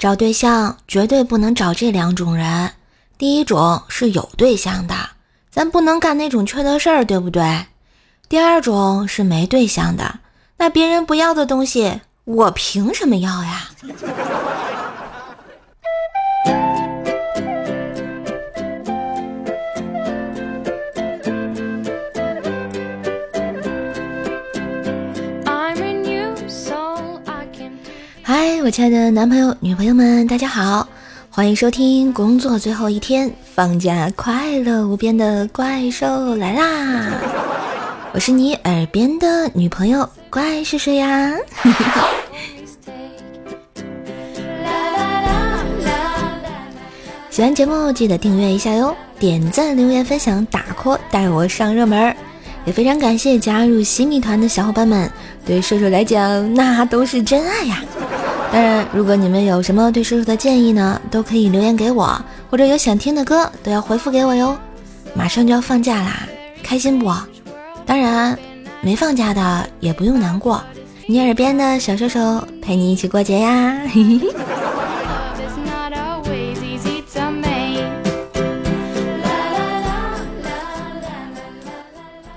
找对象绝对不能找这两种人。第一种是有对象的，咱不能干那种缺德事儿，对不对？第二种是没对象的，那别人不要的东西，我凭什么要呀？嗨，我亲爱的男朋友、女朋友们，大家好，欢迎收听工作最后一天，放假快乐无边的怪兽来啦！我是你耳边的女朋友，怪是谁呀？喜欢节目记得订阅一下哟，点赞、留言、分享、打 call，带我上热门。也非常感谢加入新米团的小伙伴们，对射手来讲那都是真爱呀。当然，如果你们有什么对叔叔的建议呢，都可以留言给我，或者有想听的歌都要回复给我哟。马上就要放假啦，开心不？当然，没放假的也不用难过，你耳边的小射手陪你一起过节呀。嘿嘿嘿。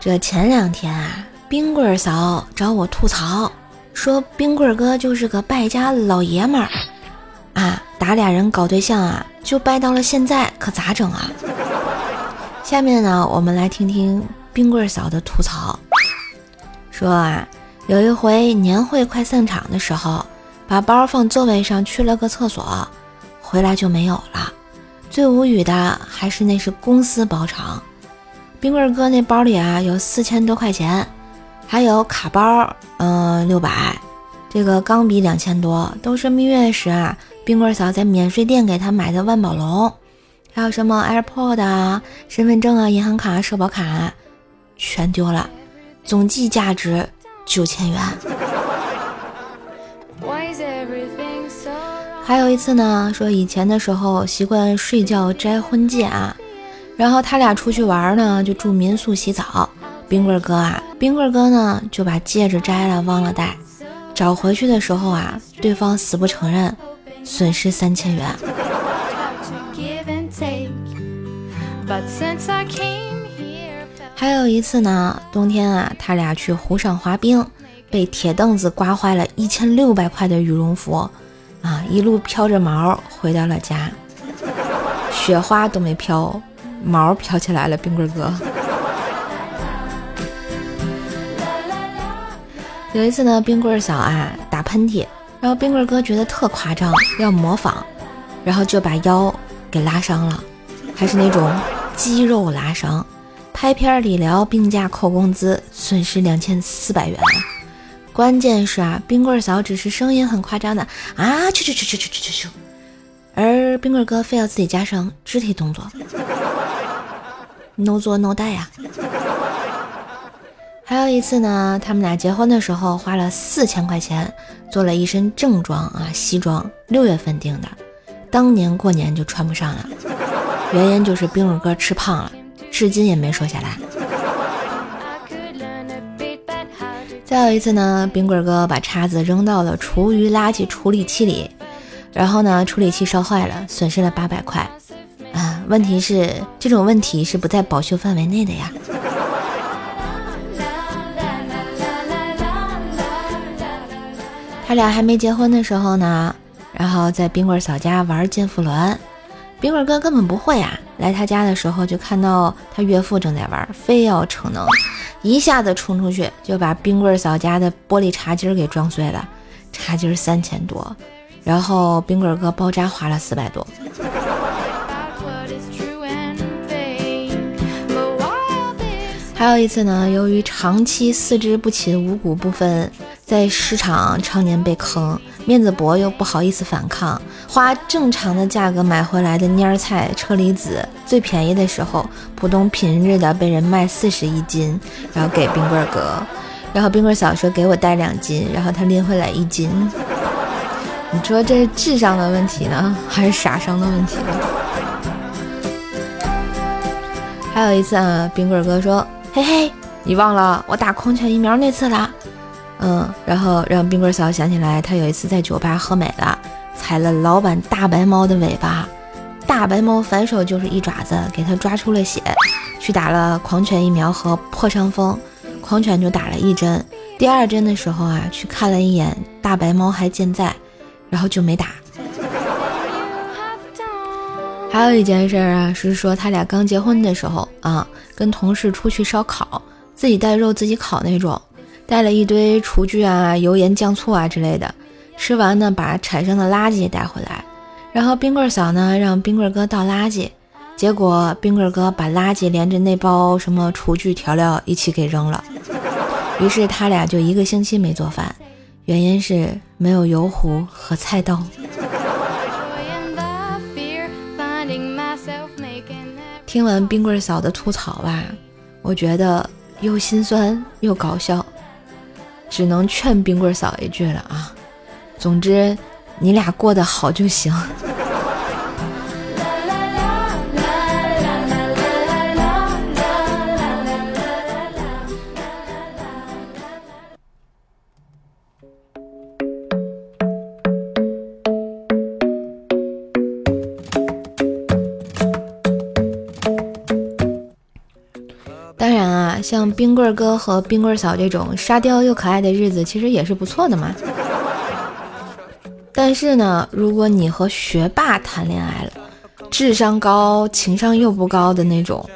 这前两天啊，冰棍嫂找我吐槽，说冰棍哥就是个败家老爷们儿啊，打俩人搞对象啊，就败到了现在，可咋整啊？下面呢，我们来听听冰棍嫂的吐槽，说啊，有一回年会快散场的时候，把包放座位上去了个厕所，回来就没有了。最无语的还是那是公司包场。冰棍哥那包里啊有四千多块钱，还有卡包，嗯，六百，这个钢笔两千多，都是蜜月时啊冰棍嫂在免税店给他买的万宝龙，还有什么 AirPod 啊、身份证啊、银行卡、社保卡，全丢了，总计价值九千元。还有一次呢，说以前的时候习惯睡觉摘婚戒啊。然后他俩出去玩呢，就住民宿洗澡。冰棍哥啊，冰棍哥呢就把戒指摘了，忘了带。找回去的时候啊，对方死不承认，损失三千元。还有一次呢，冬天啊，他俩去湖上滑冰，被铁凳子刮坏了一千六百块的羽绒服，啊，一路飘着毛回到了家，雪花都没飘。毛飘起来了，冰棍哥。有一次呢，冰棍儿嫂啊打喷嚏，然后冰棍儿哥觉得特夸张，要模仿，然后就把腰给拉伤了，还是那种肌肉拉伤，拍片理疗病假扣工资，损失两千四百元。关键是啊，冰棍儿嫂只是声音很夸张的啊，去去去去去去去，而冰棍儿哥非要自己加上肢体动作。no 做 no 带呀！还有一次呢，他们俩结婚的时候花了四千块钱做了一身正装啊，西装，六月份订的，当年过年就穿不上了，原因就是冰棍哥吃胖了，至今也没瘦下来。再有一次呢，冰棍哥把叉子扔到了厨余垃圾处理器里，然后呢，处理器烧坏了，损失了八百块啊。问题是这种问题是不在保修范围内的呀。他俩还没结婚的时候呢，然后在冰棍嫂家玩健腹轮，冰棍哥根本不会啊。来他家的时候就看到他岳父正在玩，非要逞能，一下子冲出去就把冰棍嫂家的玻璃茶几给撞碎了，茶几三千多，然后冰棍哥包扎花了四百多。还有一次呢，由于长期四肢不勤五谷不分在市场常年被坑，面子薄又不好意思反抗，花正常的价格买回来的蔫菜、车厘子，最便宜的时候普通平日的被人卖四十一斤，然后给冰棍哥，然后冰棍嫂说给我带两斤，然后他拎回来一斤。你说这是智商的问题呢，还是傻商的问题呢？还有一次啊，冰棍哥说。嘿嘿，你忘了我打狂犬疫苗那次了？嗯，然后让冰棍嫂想起来，他有一次在酒吧喝美了，踩了老板大白猫的尾巴，大白猫反手就是一爪子给他抓出了血，去打了狂犬疫苗和破伤风，狂犬就打了一针，第二针的时候啊，去看了一眼大白猫还健在，然后就没打。还有一件事啊，是说他俩刚结婚的时候啊，跟同事出去烧烤，自己带肉自己烤那种，带了一堆厨具啊、油盐酱醋啊之类的。吃完呢，把产生的垃圾带回来，然后冰棍嫂呢让冰棍哥倒垃圾，结果冰棍哥把垃圾连着那包什么厨具调料一起给扔了。于是他俩就一个星期没做饭，原因是没有油壶和菜刀。听完冰棍嫂的吐槽吧，我觉得又心酸又搞笑，只能劝冰棍嫂一句了啊。总之，你俩过得好就行。像冰棍哥和冰棍嫂这种沙雕又可爱的日子，其实也是不错的嘛。但是呢，如果你和学霸谈恋爱了，智商高、情商又不高的那种，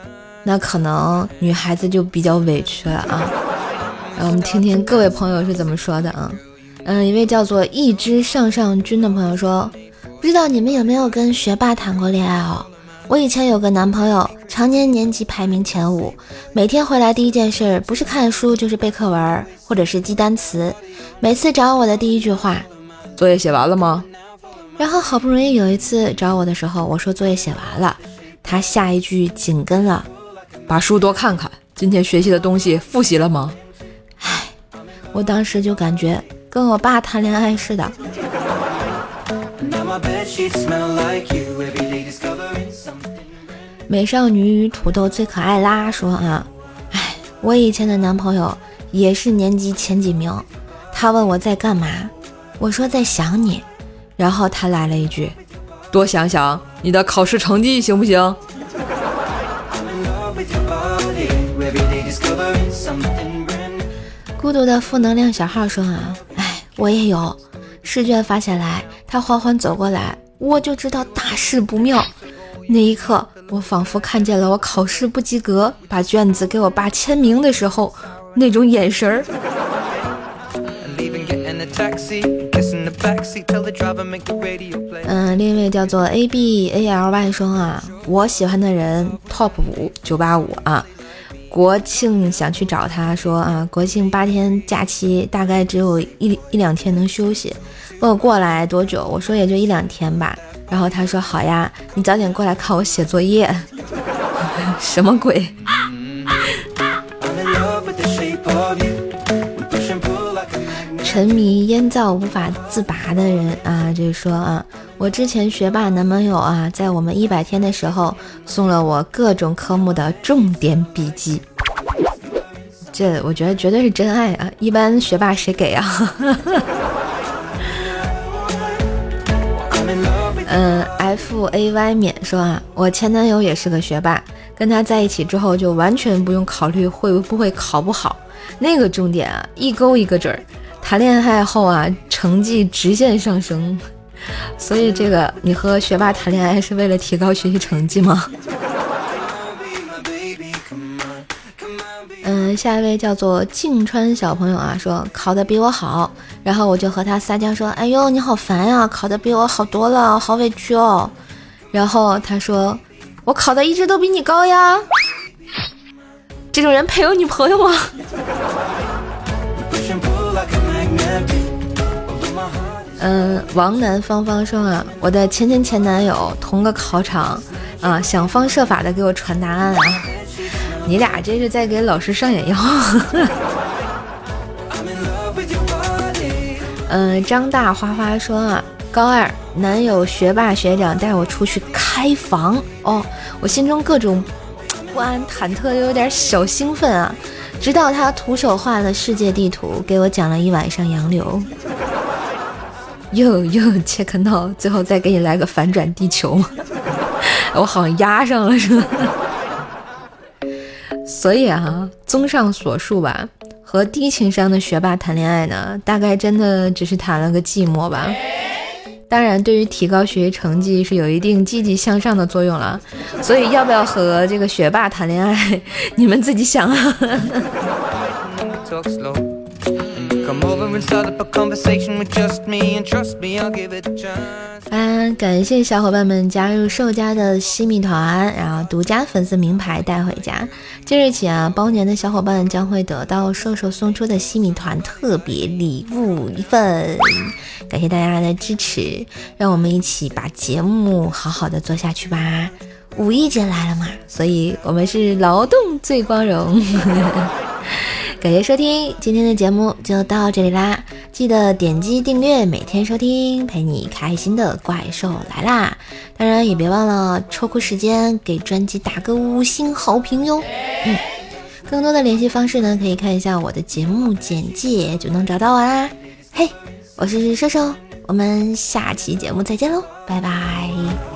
那可能女孩子就比较委屈了啊。让我们听听各位朋友是怎么说的啊。嗯，一位叫做一只上上君的朋友说，不知道你们有没有跟学霸谈过恋爱哦？我以前有个男朋友，常年年级排名前五，每天回来第一件事不是看书就是背课文或者是记单词，每次找我的第一句话。作业写完了吗？然后好不容易有一次找我的时候，我说作业写完了，他下一句紧跟了，把书多看看，今天学习的东西复习了吗？唉，我当时就感觉跟我爸谈恋爱似的。美少女与土豆最可爱啦，说啊，唉，我以前的男朋友也是年级前几名，他问我在干嘛。我说在想你，然后他来了一句：“多想想你的考试成绩行不行？”孤独的负能量小号说啊，哎，我也有试卷发下来，他缓缓走过来，我就知道大事不妙。那一刻，我仿佛看见了我考试不及格，把卷子给我爸签名的时候那种眼神儿。嗯，另一位叫做 A B A L Y 说啊，我喜欢的人 Top 五九八五啊，国庆想去找他说啊，国庆八天假期大概只有一一两天能休息，问我过来多久，我说也就一两天吧，然后他说好呀，你早点过来看我写作业，什么鬼？沉迷烟灶无法自拔的人啊，就是说啊，我之前学霸男朋友啊，在我们一百天的时候送了我各种科目的重点笔记，这我觉得绝对是真爱啊！一般学霸谁给啊？嗯，F A Y 免说啊，我前男友也是个学霸，跟他在一起之后就完全不用考虑会不会考不好，那个重点啊，一勾一个准儿。谈恋爱后啊，成绩直线上升，所以这个你和学霸谈恋爱是为了提高学习成绩吗？嗯，下一位叫做静川小朋友啊，说考的比我好，然后我就和他撒娇说：“哎呦，你好烦呀，考的比我好多了，好委屈哦。”然后他说：“我考的一直都比你高呀。”这种人配有女朋友吗？嗯，王南芳芳说啊，我的前前前男友同个考场啊，想方设法的给我传答案啊，你俩这是在给老师上眼药。嗯，张大花花说啊，高二男友学霸学长带我出去开房哦，我心中各种不安忐忑，又有点小兴奋啊。直到他徒手画了世界地图，给我讲了一晚上洋流。又又切克闹，最后再给你来个反转地球，我好像压上了是吧？所以啊，综上所述吧，和低情商的学霸谈恋爱呢，大概真的只是谈了个寂寞吧。当然，对于提高学习成绩是有一定积极向上的作用了。所以，要不要和这个学霸谈恋爱，你们自己想啊。嗯，感谢小伙伴们加入兽家的西米团，然后独家粉丝名牌带回家。即日起啊，包年的小伙伴将会得到兽兽送出的西米团特别礼物一份。感谢大家的支持，让我们一起把节目好好的做下去吧。五一节来了嘛，所以我们是劳动最光荣。感谢收听今天的节目，就到这里啦！记得点击订阅，每天收听，陪你开心的怪兽来啦！当然也别忘了抽空时间给专辑打个五星好评哟。嗯，更多的联系方式呢，可以看一下我的节目简介就能找到我啦。嘿，我是射手，我们下期节目再见喽，拜拜。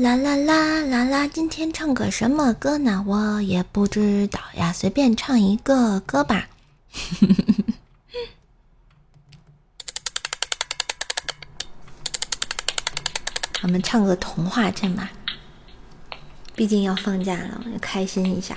啦啦啦啦啦！今天唱个什么歌呢？我也不知道呀，随便唱一个歌吧。我们唱个童话镇吧，毕竟要放假了，要开心一下。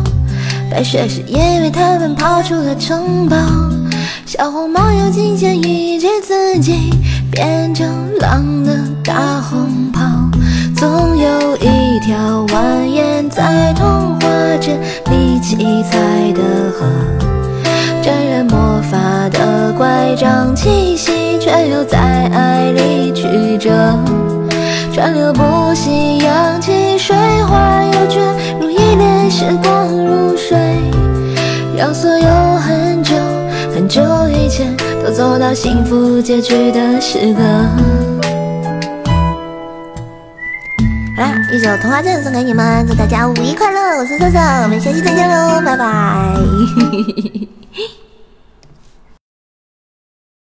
白雪是因为他们跑出了城堡，小红帽又惊险一击自己变成狼的大红袍。总有一条蜿蜒在童话镇里七彩的河，沾染魔法的乖张气息，却又在爱里曲折，川流不息，扬起水花又卷入一帘时光。让所有很久很久以前都走到幸福结局的时刻。好啦，一首童话镇送给你们，祝大家五一快乐！我是瑟瑟，我们下期再见喽，拜拜。